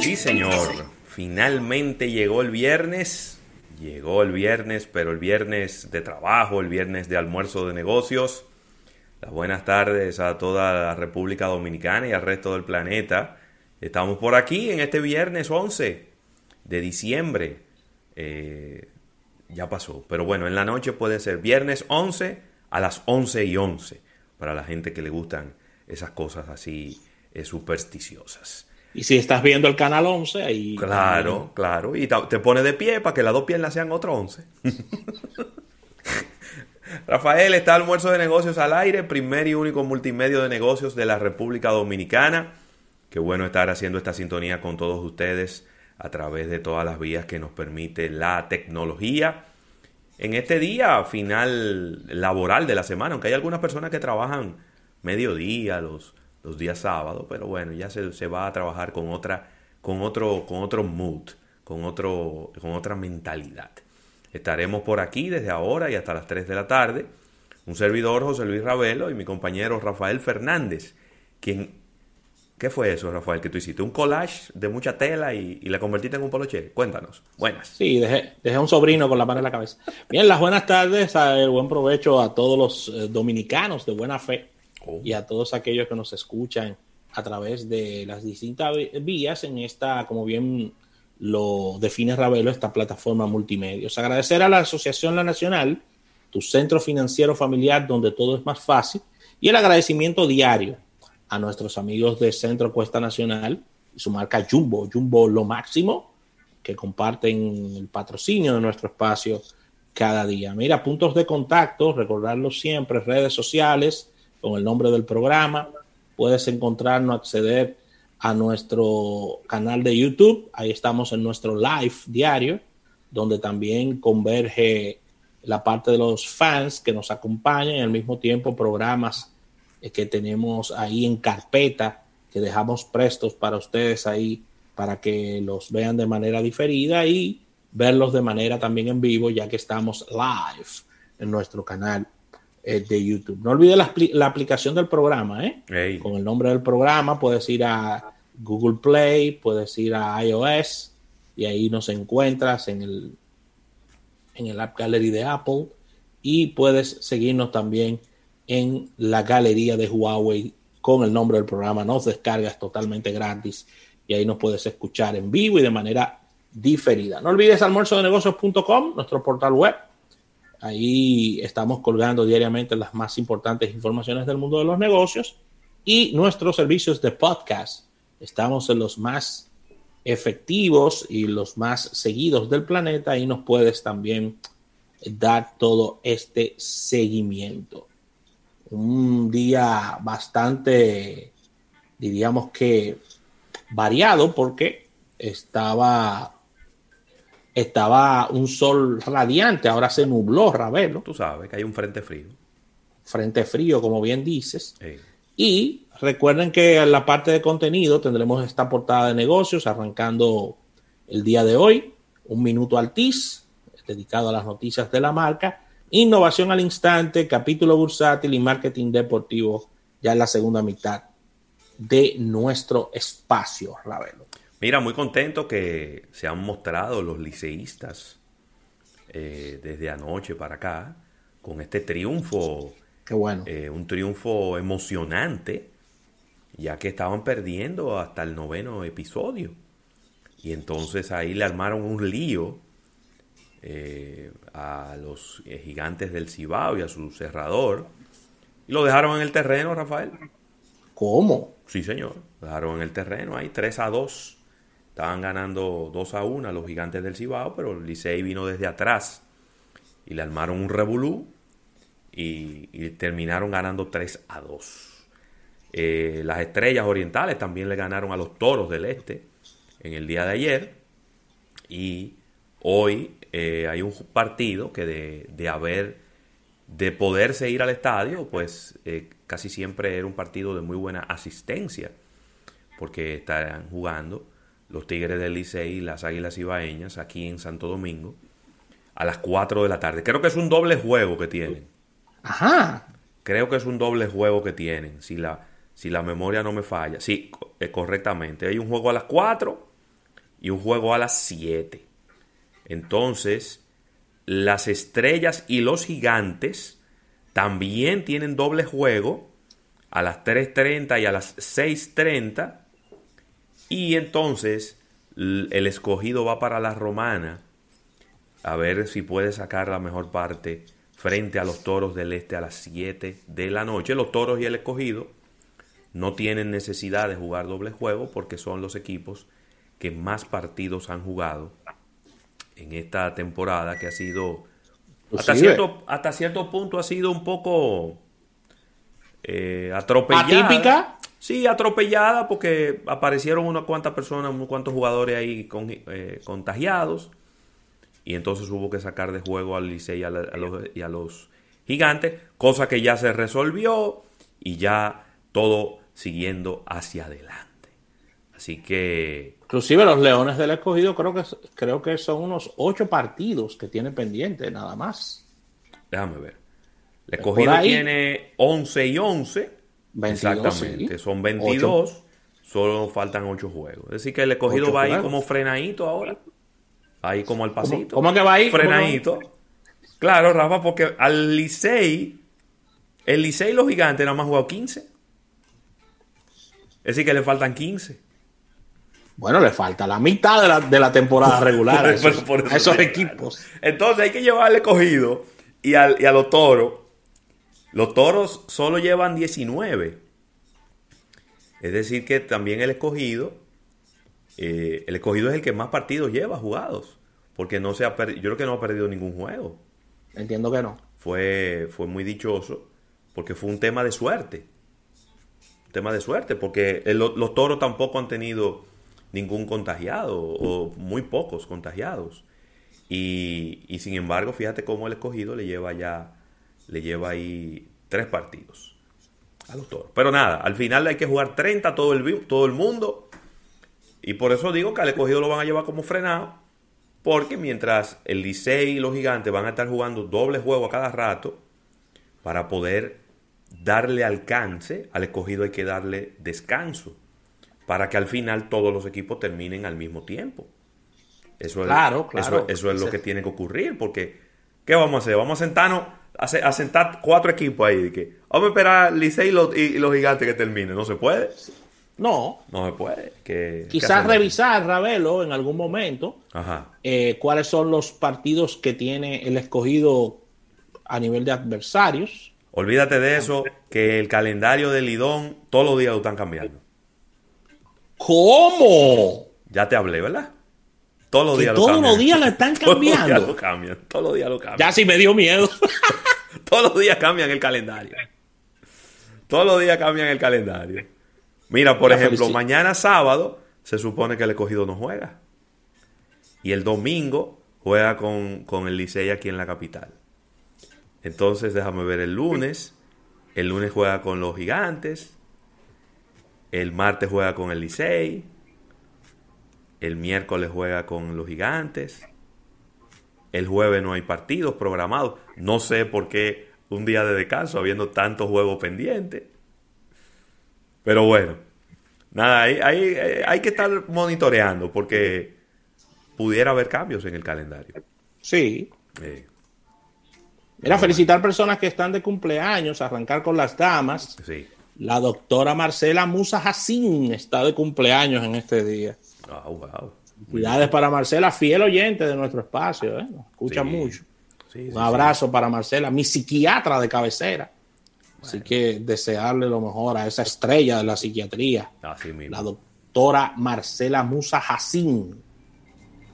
Sí, señor. Finalmente llegó el viernes. Llegó el viernes, pero el viernes de trabajo, el viernes de almuerzo de negocios. Las buenas tardes a toda la República Dominicana y al resto del planeta. Estamos por aquí en este viernes 11 de diciembre. Eh, ya pasó, pero bueno, en la noche puede ser viernes 11 a las 11 y 11 para la gente que le gustan esas cosas así eh, supersticiosas. Y si estás viendo el canal 11, ahí. Claro, claro. Y te pone de pie para que las dos piernas sean otro 11. Rafael está almuerzo de negocios al aire, primer y único multimedio de negocios de la República Dominicana. Qué bueno estar haciendo esta sintonía con todos ustedes a través de todas las vías que nos permite la tecnología. En este día final laboral de la semana, aunque hay algunas personas que trabajan mediodía, los, los días sábados, pero bueno, ya se, se, va a trabajar con otra, con otro, con otro mood, con otro, con otra mentalidad. Estaremos por aquí desde ahora y hasta las 3 de la tarde. Un servidor, José Luis Ravelo, y mi compañero Rafael Fernández, quien ¿Qué fue eso, Rafael, que tú hiciste? ¿Un collage de mucha tela y, la convertiste en un poloche? Cuéntanos. Buenas. Sí, dejé, dejé un sobrino con la mano en la cabeza. Bien, las buenas tardes, el buen provecho a todos los eh, dominicanos de buena fe y a todos aquellos que nos escuchan a través de las distintas vías en esta, como bien lo define Ravelo, esta plataforma multimedia. Agradecer a la Asociación La Nacional, tu centro financiero familiar donde todo es más fácil, y el agradecimiento diario a nuestros amigos de Centro Cuesta Nacional y su marca Jumbo, Jumbo lo máximo, que comparten el patrocinio de nuestro espacio cada día. Mira, puntos de contacto, recordarlo siempre, redes sociales, con el nombre del programa. Puedes encontrarnos, acceder a nuestro canal de YouTube. Ahí estamos en nuestro live diario, donde también converge la parte de los fans que nos acompañan y al mismo tiempo programas que tenemos ahí en carpeta, que dejamos prestos para ustedes ahí, para que los vean de manera diferida y verlos de manera también en vivo, ya que estamos live en nuestro canal eh, de YouTube. No olvides la, la, aplicación del programa, ¿eh? Hey. Con el nombre del programa puedes ir a Google Play, puedes ir a iOS y ahí nos encuentras en el, en el App Gallery de Apple y puedes seguirnos también en la galería de Huawei con el nombre del programa. Nos descargas totalmente gratis y ahí nos puedes escuchar en vivo y de manera diferida. No olvides almuerzo de negocios.com, nuestro portal web. Ahí estamos colgando diariamente las más importantes informaciones del mundo de los negocios y nuestros servicios de podcast. Estamos en los más efectivos y los más seguidos del planeta y nos puedes también dar todo este seguimiento un día bastante, diríamos que variado, porque estaba, estaba un sol radiante, ahora se nubló, Ravelo. Tú sabes que hay un frente frío. Frente frío, como bien dices. Sí. Y recuerden que en la parte de contenido tendremos esta portada de negocios arrancando el día de hoy, un minuto al TIS, dedicado a las noticias de la marca Innovación al instante, capítulo bursátil y marketing deportivo ya en la segunda mitad de nuestro espacio, Ravelo. Mira, muy contento que se han mostrado los liceístas eh, desde anoche para acá con este triunfo. Qué bueno. Eh, un triunfo emocionante, ya que estaban perdiendo hasta el noveno episodio. Y entonces ahí le armaron un lío eh, a los gigantes del Cibao y a su cerrador. Y lo dejaron en el terreno, Rafael. ¿Cómo? Sí, señor. Lo dejaron en el terreno ahí, 3 a 2. Estaban ganando 2 a 1 a los gigantes del Cibao, pero el Licey vino desde atrás y le armaron un revolú y, terminaron ganando 3 a 2. Eh, las estrellas orientales también le ganaron a los toros del este en el día de ayer. Y hoy eh, hay un partido que de, de, haber, de poderse ir al estadio, pues eh, casi siempre era un partido de muy buena asistencia, porque estarán jugando los Tigres del Licey y las Águilas Ibaeñas aquí en Santo Domingo a las 4 de la tarde. Creo que es un doble juego que tienen. Ajá. Creo que es un doble juego que tienen. Si la, si la memoria no me falla. Sí, eh, correctamente. Hay un juego a las 4 y un juego a las 7. Entonces, las estrellas y los gigantes también tienen doble juego a las 3.30 y a las 6.30. Y entonces el escogido va para la romana a ver si puede sacar la mejor parte frente a los toros del este a las 7 de la noche. Los toros y el escogido no tienen necesidad de jugar doble juego porque son los equipos que más partidos han jugado en esta temporada que ha sido hasta cierto, hasta cierto punto ha sido un poco eh, atropellada. ¿Atípica? Sí, atropellada porque aparecieron unas cuantas personas, unos cuantos jugadores ahí con, eh, contagiados y entonces hubo que sacar de juego al Licey y a, los, y a los gigantes, cosa que ya se resolvió y ya todo siguiendo hacia adelante. Así que... Inclusive los Leones del Escogido creo que, creo que son unos ocho partidos que tiene pendiente, nada más. Déjame ver. El Escogido tiene 11 y 11. Exactamente, son 22. Solo faltan ocho juegos. Es decir, que el Escogido va ahí como frenadito ahora. Ahí como al pasito. ¿Cómo, que va ahí? Frenadito. Claro, Rafa, porque al Licey, el Licey y los gigantes nada más jugado 15. Es decir, que le faltan 15. Bueno, le falta la mitad de la, de la temporada regular a esos, equipos. Entonces hay que llevarle cogido y, al, y a los toros. Los toros solo llevan 19. Es decir, que también el escogido, eh, el escogido es el que más partidos lleva jugados. Porque no se ha yo creo que no ha perdido ningún juego. Entiendo que no. Fue, fue muy dichoso porque fue un tema de suerte. Un tema de suerte, porque los toros tampoco han tenido ningún contagiado o muy pocos contagiados. Y, y, sin embargo, fíjate cómo el escogido le lleva ya, le lleva ahí tres partidos a los toros. Pero nada, al final hay que jugar 30 todo el, todo el mundo. Y por eso digo que al escogido lo van a llevar como frenado. Porque mientras el Licey y los gigantes van a estar jugando doble juego a cada rato, para poder darle alcance, al escogido hay que darle descanso para que al final todos los equipos terminen al mismo tiempo. Eso es, claro, claro. Eso, es lo que tiene que ocurrir, porque ¿qué vamos a hacer? Vamos a sentarnos, a, sentar cuatro equipos ahí. Que, vamos a esperar Licey y los, y los gigantes que terminen. ¿No se puede? No. No se puede. Que, Quizás revisar, Ravelo, en algún momento, eh, cuáles son los partidos que tiene el escogido a nivel de adversarios. Olvídate de eso, que el calendario del Lidón todos los días lo están cambiando. ¿Cómo? Ya te hablé, ¿verdad? Todos los días lo Todos los días lo están cambiando. Todos los días lo cambian. Todos los días lo cambian. Ya sí me dio miedo. todos los días cambian el calendario. Todos los días cambian el calendario. Mira, por ejemplo, mañana sábado se supone que el escogido no juega. Y el domingo juega con, con el Licey aquí en la capital. Entonces déjame ver el lunes. El lunes juega con los gigantes. El martes juega con el Licey. El miércoles juega con los gigantes. El jueves no hay partidos programados. No sé por qué un día de descanso habiendo tantos juegos pendientes. Pero bueno, nada, hay, hay, que estar monitoreando porque pudiera haber cambios en el calendario. Sí. Eh, Era felicitar personas que están de cumpleaños, arrancar con las damas. Sí. La doctora Marcela Musa Jacín está de cumpleaños en este día. Oh, wow. Cuidades para Marcela, fiel oyente de nuestro espacio, ¿eh? escucha mucho. Un abrazo para Marcela, mi psiquiatra de cabecera. Así que desearle lo mejor a esa estrella de la psiquiatría, la doctora Marcela Musa Jacín.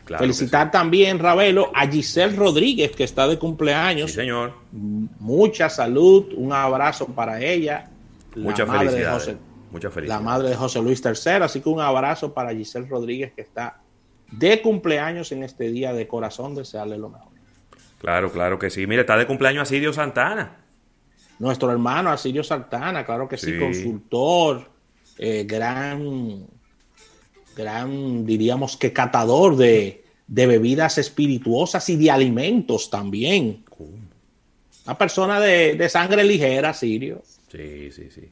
Felicitar también, Ravelo, a Giselle Rodríguez, que está de cumpleaños. Sí, señor. Mucha salud, un abrazo para ella Muchas felicidades. Mucha La madre de José Luis III. Así que un abrazo para Giselle Rodríguez, que está de cumpleaños en este día de corazón. Desearle lo mejor. Claro, claro que sí. Mire, está de cumpleaños Asirio Santana. Nuestro hermano Asirio Santana, claro que sí, consultor, eh, gran, gran, diríamos que catador de, bebidas espirituosas y de alimentos también. Una persona de, de sangre ligera, Sirio. Sí, sí, sí.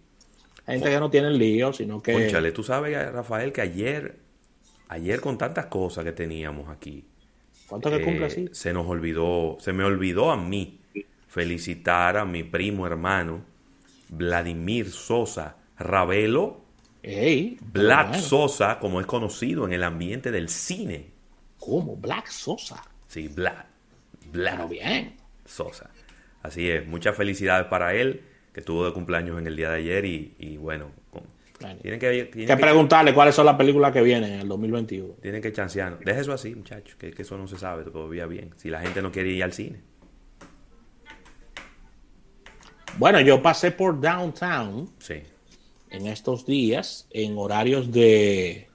gente que no tiene lío, sino que... Conchale, tú sabes, Rafael, que ayer, ayer con tantas cosas que teníamos aquí, ¿Cuánto que cumple así? Eh, se nos olvidó, se me olvidó a mí felicitar a mi primo hermano Vladimir Sosa Ravelo. Ey, Black. Sosa, como es conocido en el ambiente del cine. ¿Cómo? Black Sosa. Sí, Black. Black Pero bien. Sosa. Así es, muchas felicidades para él, que estuvo de cumpleaños en el día de ayer y, y bueno, con- Bueno. tienen que, Hay tienen que que, preguntarle cuáles son las películas que vienen en el 2021. tienen que chancearnos. Deja eso así, muchachos, que, que eso no se sabe todavía bien. Si la gente no quiere ir al cine. Bueno, yo pasé por Downtown Sí. en estos días en horarios de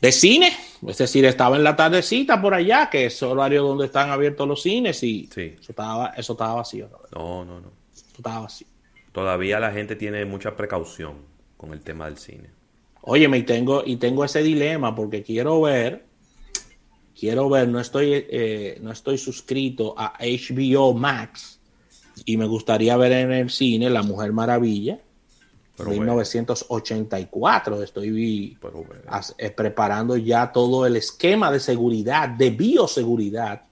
de cine, es decir, estaba en la tardecita por allá, que es horario donde están abiertos los cines y Sí. eso estaba eso estaba vacío, ¿no? No, no, no. Eso estaba vacío. Todavía la gente tiene mucha precaución con el tema del cine. Óyeme, y tengo, y tengo ese dilema porque quiero ver, quiero ver, no estoy, eh, no estoy suscrito a HBO Max y me gustaría ver en el cine La Mujer Maravilla, Pero de bueno. 1984. Estoy vi- Pero bueno. as- eh, preparando ya todo el esquema de seguridad, de bioseguridad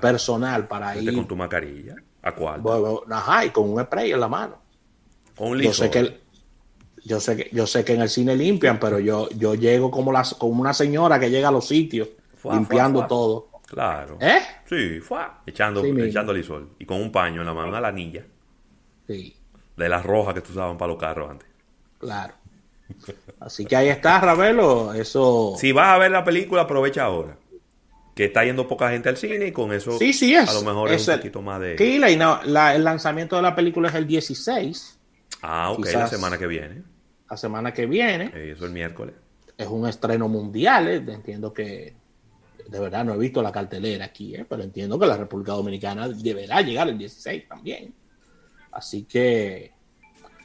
personal para Vete ir, con tu mascarilla. ¿A cuál? bueno, ajá, y con un spray en la mano. Yo sé que el- yo sé que yo sé que en el cine limpian, pero yo yo llego como las como una señora que llega a los sitios Fuá, limpiando fuá, fuá. todo. Claro. ¿Eh? Sí, fue. Echando, Sí, mismo. echando Lysol. Y con un paño en la mano, una lanilla. Sí, De las rojas que tú usaban para los carros antes. claro. Así que ahí está, Ravelo, eso Si vas a ver la película, aprovecha ahora. Que está yendo poca gente al cine y con eso Sí, sí es. a lo mejor es, Es un el- poquito más de... Sí, la, la- el lanzamiento de la película es el 16, Ah, ok, la semana que viene. La semana que viene. Eh, eso el miércoles. Es un estreno mundial, eh, entiendo que de verdad no he visto la cartelera aquí, eh, pero entiendo que la República Dominicana deberá llegar el 16 también. Así que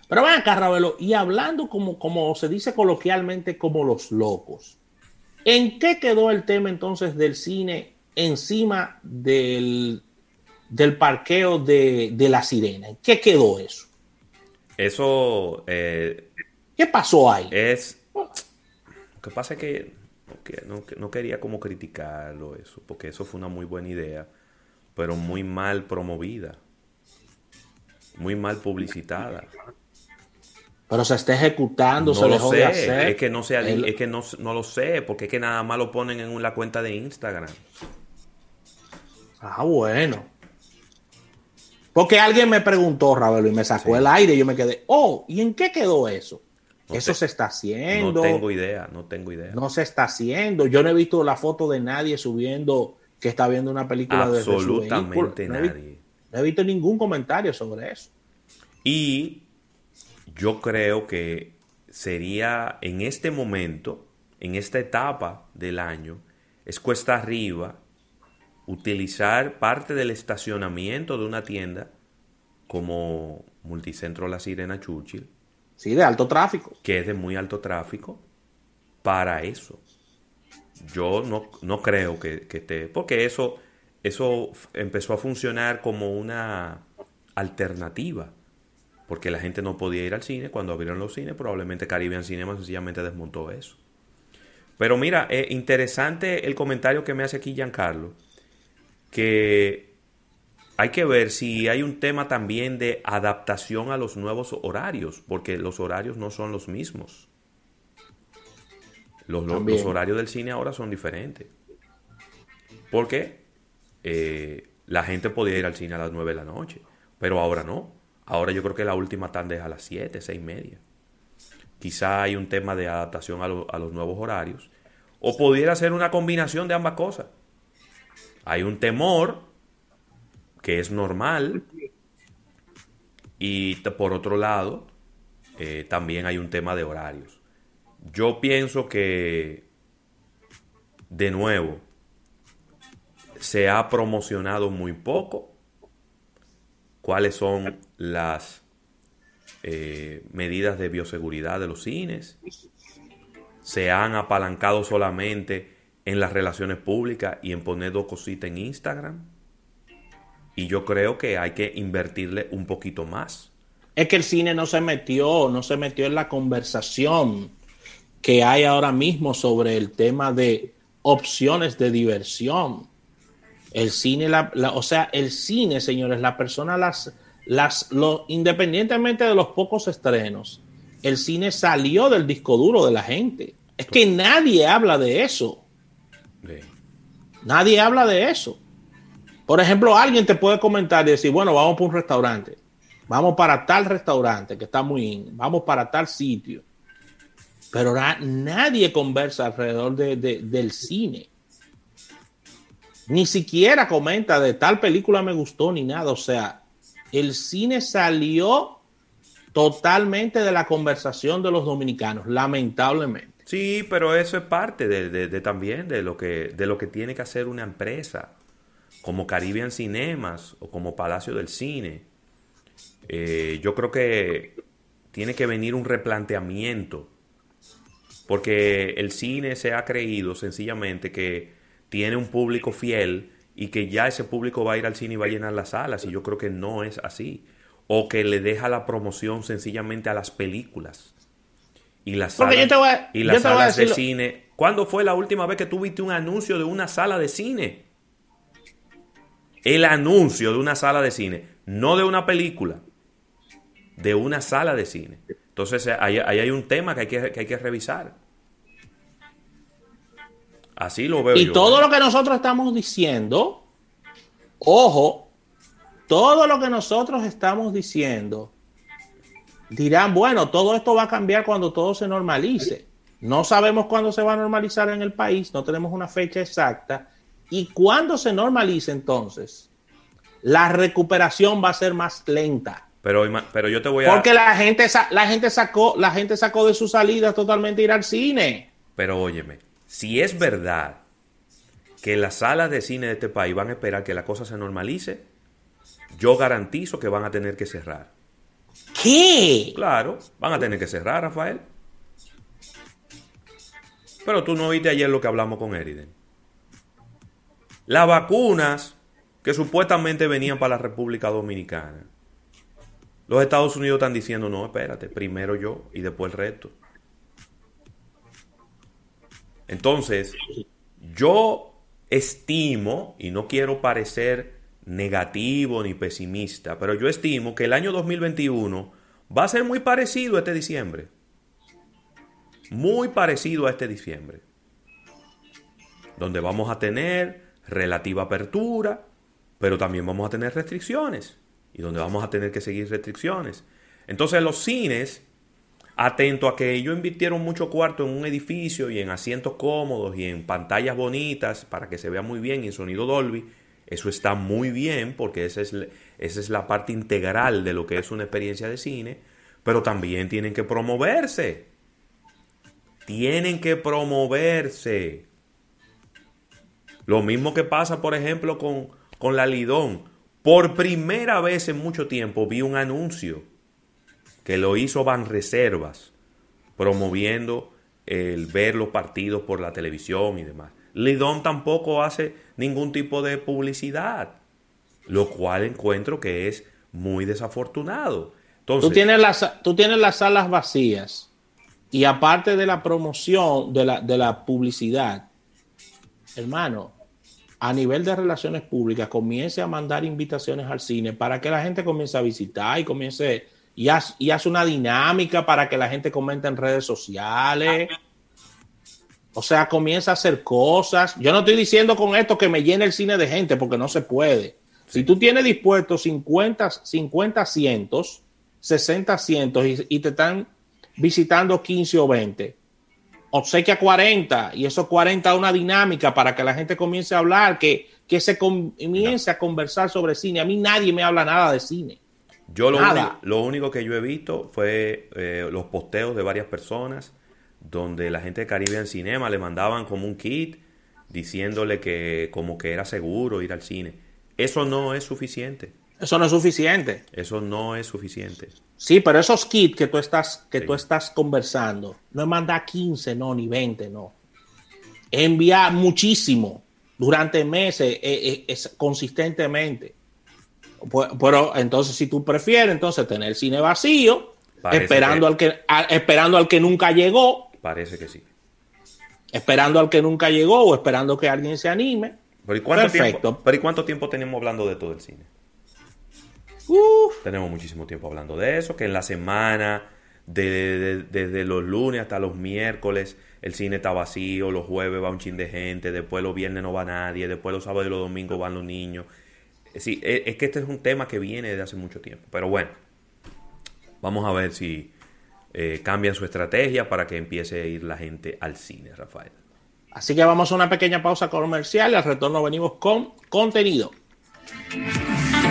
pero ven acá, Ravelo, y hablando como, como se dice coloquialmente como los locos, ¿en qué quedó el tema entonces del cine encima del, del parqueo de, de la sirena? ¿En qué quedó eso? Eso eh, ¿Qué pasó ahí? es... Lo que pasa es que no, que- no, que- no quería como criticarlo eso, porque eso fue una muy buena idea, pero muy mal promovida. Muy mal publicitada. Pero se está ejecutando, se No lo dejó sé, de hacer. es que no sé, El- es que no, no lo sé, porque es que nada más lo ponen en la cuenta de Instagram. Ah, bueno. Porque alguien me preguntó, Ravelo, y me sacó Sí. el aire y yo me quedé, oh, ¿y en qué quedó eso? No eso te- se está No haciendo. tengo idea, no tengo idea. no se está haciendo. Yo no he visto la foto de nadie subiendo que está viendo una película desde su Absolutamente vehículo. No he, nadie. no he visto ningún comentario sobre eso. Y yo creo que sería en este momento, en esta etapa del año, es cuesta arriba utilizar parte del estacionamiento de una tienda como Multicentro La Sirena Churchill, Sí, de alto tráfico. que es de muy alto tráfico, para eso. Yo no, no creo que, que esté, porque eso, eso empezó a funcionar como una alternativa, porque la gente no podía ir al cine, cuando abrieron los cines, probablemente Caribbean Cinema sencillamente desmontó eso. Pero mira, eh, interesante el comentario que me hace aquí Giancarlo, que hay que ver si hay un tema también de adaptación a los nuevos horarios, porque los horarios no son los mismos. Los, los- También. los horarios del cine ahora son diferentes. Porque eh, la gente podía ir al cine a las 9 de la noche, pero ahora no. Ahora yo creo que la última tanda es a las 7, 6 y media. Quizá hay un tema de adaptación a, lo- a los nuevos horarios. O pudiera ser una combinación de ambas cosas. Hay un temor que es normal. Y por otro lado, eh, también hay un tema de horarios. Yo pienso que, de nuevo, se ha promocionado muy poco cuáles son las eh, medidas de bioseguridad de los cines. Se han apalancado solamente en las relaciones públicas y en poner dos cositas en Instagram. Y yo creo que hay que invertirle un poquito más. es que el cine no se metió, no se metió en la conversación que hay ahora mismo sobre el tema de opciones de diversión. El cine, la, o sea, el cine, señores, la persona las, las, lo, independientemente de los pocos estrenos, el cine salió del disco duro de la gente. Es que nadie habla de eso. Nadie habla de eso. Por ejemplo, alguien te puede comentar y decir, bueno, vamos para un restaurante vamos para tal restaurante que está muy vamos para tal sitio. Pero nadie conversa alrededor del cine. Ni siquiera comenta de tal película me gustó ni nada. O sea, el cine salió totalmente de la conversación de los dominicanos, lamentablemente. Sí, pero eso es parte de, también de lo, que, de lo que tiene que hacer una empresa, como Caribbean Cinemas o como Palacio del Cine eh, yo creo que tiene que venir un replanteamiento, porque el cine se ha creído sencillamente que tiene un público fiel y que ya ese público va a ir al cine y va a llenar las salas, y yo creo que no es así. O que le deja la promoción sencillamente a las películas. Y las salas, y las salas de cine. ¿Cuándo fue la última vez que tuviste un anuncio de una sala de cine? El anuncio de una sala de cine, no de una película de una sala de cine. Entonces ahí, hay un tema que hay que, hay que revisar. Así lo veo. Y todo lo que nosotros estamos diciendo, ojo, todo lo que nosotros estamos diciendo, dirán, bueno, todo esto va a cambiar cuando todo se normalice. No sabemos cuándo se va a normalizar en el país, no tenemos una fecha exacta. Y cuando se normalice entonces, la recuperación va a ser más lenta. Pero, pero yo te voy a. Porque la gente, la gente sacó, la gente sacó de su salida totalmente ir al cine. Pero óyeme, si es verdad que las salas de cine de este país van a esperar que la cosa se normalice, yo garantizo que van a tener que cerrar. ¿Qué? Claro, van a tener que cerrar, Rafael. Pero tú no oíste ayer lo que hablamos con Eriden. Las vacunas que supuestamente venían para la República Dominicana los Estados Unidos están diciendo, no, espérate, primero yo y después el resto. Entonces, yo estimo, y no quiero parecer negativo ni pesimista, pero yo estimo que el año 2021 va a ser muy parecido a este diciembre. Muy parecido a este diciembre. Donde vamos a tener relativa apertura, pero también vamos a tener restricciones y donde vamos a tener que seguir restricciones. Entonces los cines, atento a que ellos invirtieron mucho cuarto en un edificio y en asientos cómodos y en pantallas bonitas para que se vea muy bien y en sonido Dolby, eso está muy bien porque esa es, esa es la parte integral de lo que es una experiencia de cine, pero también tienen que promoverse. Tienen que promoverse. Lo mismo que pasa, por ejemplo, con, con la Lidón. Por primera vez en mucho tiempo vi un anuncio que lo hizo Banreservas, promoviendo el ver los partidos por la televisión y demás. Lidón tampoco hace ningún tipo de publicidad, lo cual encuentro que es muy desafortunado. tú, tienes las, tú tienes las salas vacías y aparte de la promoción, de la, de la publicidad, hermano, a nivel de relaciones públicas comience a mandar invitaciones al cine para que la gente comience a visitar y comience y, hace una dinámica para que la gente comente en redes sociales. O sea, comienza a hacer cosas. Yo no estoy diciendo con esto que me llene el cine de gente porque no se puede. Si tú tienes dispuesto 50, 50 asientos, 60 asientos y, y te están visitando 15 o 20, obsequia 40 y esos 40 una dinámica para que la gente comience a hablar, que, que se comience a conversar sobre cine. A mí nadie me habla nada de cine. Yo lo, único, lo único, que yo he visto fue eh, los posteos de varias personas donde la gente de Caribbean Cinema le mandaban como un kit diciéndole que como que era seguro ir al cine. Eso no es suficiente. Eso no es suficiente. Eso no es suficiente. Sí, pero esos kits que tú estás, que tú estás conversando, no es mandar 15, no, ni 20, no. Enviar muchísimo durante meses, eh, eh, consistentemente. Pues, pero entonces, si tú prefieres, entonces tener el cine vacío, esperando, Al que, esperando al que nunca llegó. Parece que sí. Esperando al que nunca llegó o esperando que alguien se anime. Pero ¿y cuánto, Tiempo, pero ¿y cuánto tiempo tenemos hablando de todo el cine? Tenemos muchísimo tiempo hablando de eso, que en la semana, desde los lunes hasta los miércoles, el cine está vacío, los jueves va un chin de gente, después los viernes no va nadie, después los sábados y los domingos van los niños. Sí, e, es que este es un tema que viene desde hace mucho tiempo. Pero bueno, vamos a ver si eh, cambian su estrategia para que empiece a ir la gente al cine, Rafael. Así que vamos a una pequeña pausa comercial y al retorno venimos con contenido.